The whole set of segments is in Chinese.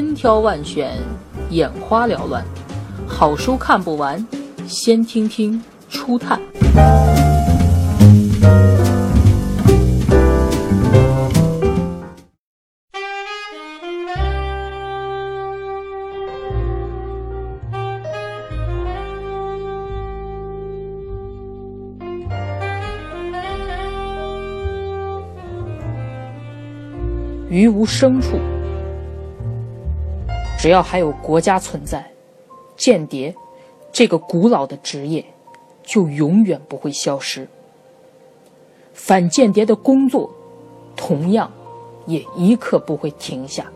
千挑万选，眼花缭乱，好书看不完，先听听初探。于无声处，只要还有国家存在，间谍这个古老的职业就永远不会消失。反间谍的工作同样也一刻不会停下。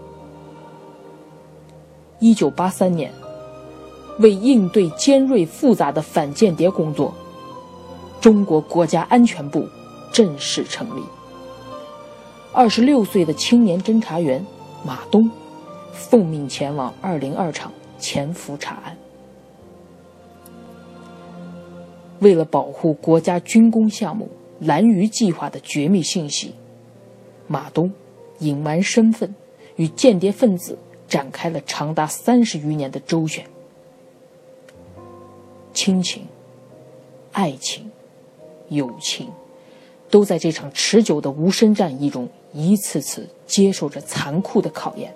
一九八三年，为应对尖锐复杂的反间谍工作，中国国家安全部正式成立。二十六岁的青年侦查员马东，奉命前往二零二厂潜伏查案。为了保护国家军工项目“蓝鱼计划”的绝密信息，马东隐瞒身份，与间谍分子展开了长达三十余年的周旋。亲情、爱情、友情，都在这场持久的无声战役中。一次次接受着残酷的考验。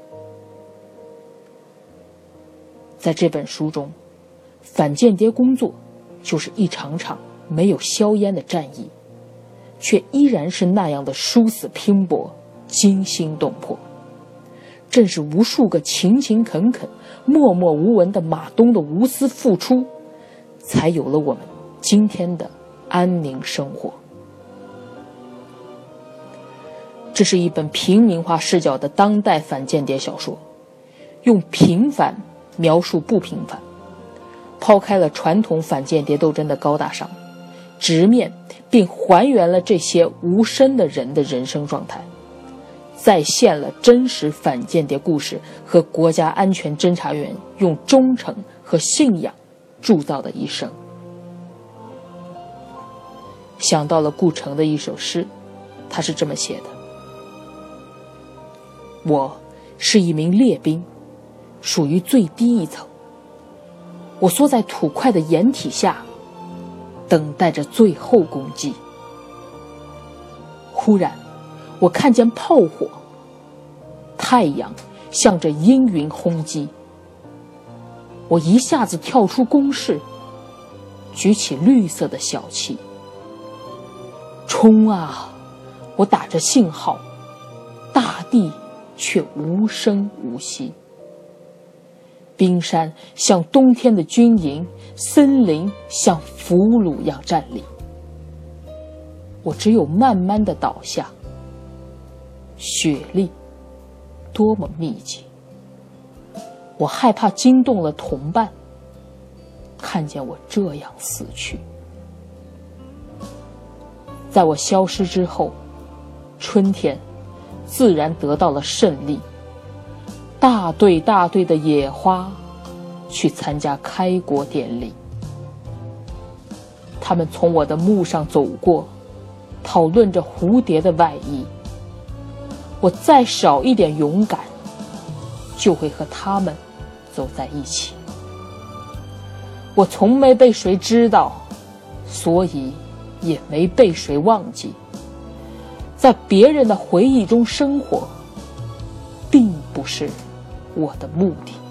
在这本书中，反间谍工作就是一场场没有硝烟的战役，却依然是那样的殊死拼搏、惊心动魄。正是无数个勤勤恳恳、默默无闻的马东的无私付出，才有了我们今天的安宁生活。这是一本平民化视角的当代反间谍小说，用平凡描述不平凡，抛开了传统反间谍斗争的高大上，直面并还原了这些无声的人的人生状态，再现了真实反间谍故事和国家安全侦查员用忠诚和信仰铸造的一生。想到了顾城的一首诗，他是这么写的。我是一名列兵，属于最低一层。我缩在土块的掩体下，等待着最后攻击。忽然，我看见炮火，太阳向着阴云轰击。我一下子跳出工事，举起绿色的小旗，冲啊！我打着信号，大地。却无声无息。冰山像冬天的军营，森林像俘虏一样站立。我只有慢慢的倒下。雪粒多么密集！我害怕惊动了同伴，看见我这样死去。在我消失之后，春天。自然得到了胜利。大队大队的野花去参加开国典礼，他们从我的墓上走过，讨论着蝴蝶的外衣。我再少一点勇敢，就会和他们走在一起。我从没被谁知道，所以也没被谁忘记。在别人的回忆中生活，并不是我的目的。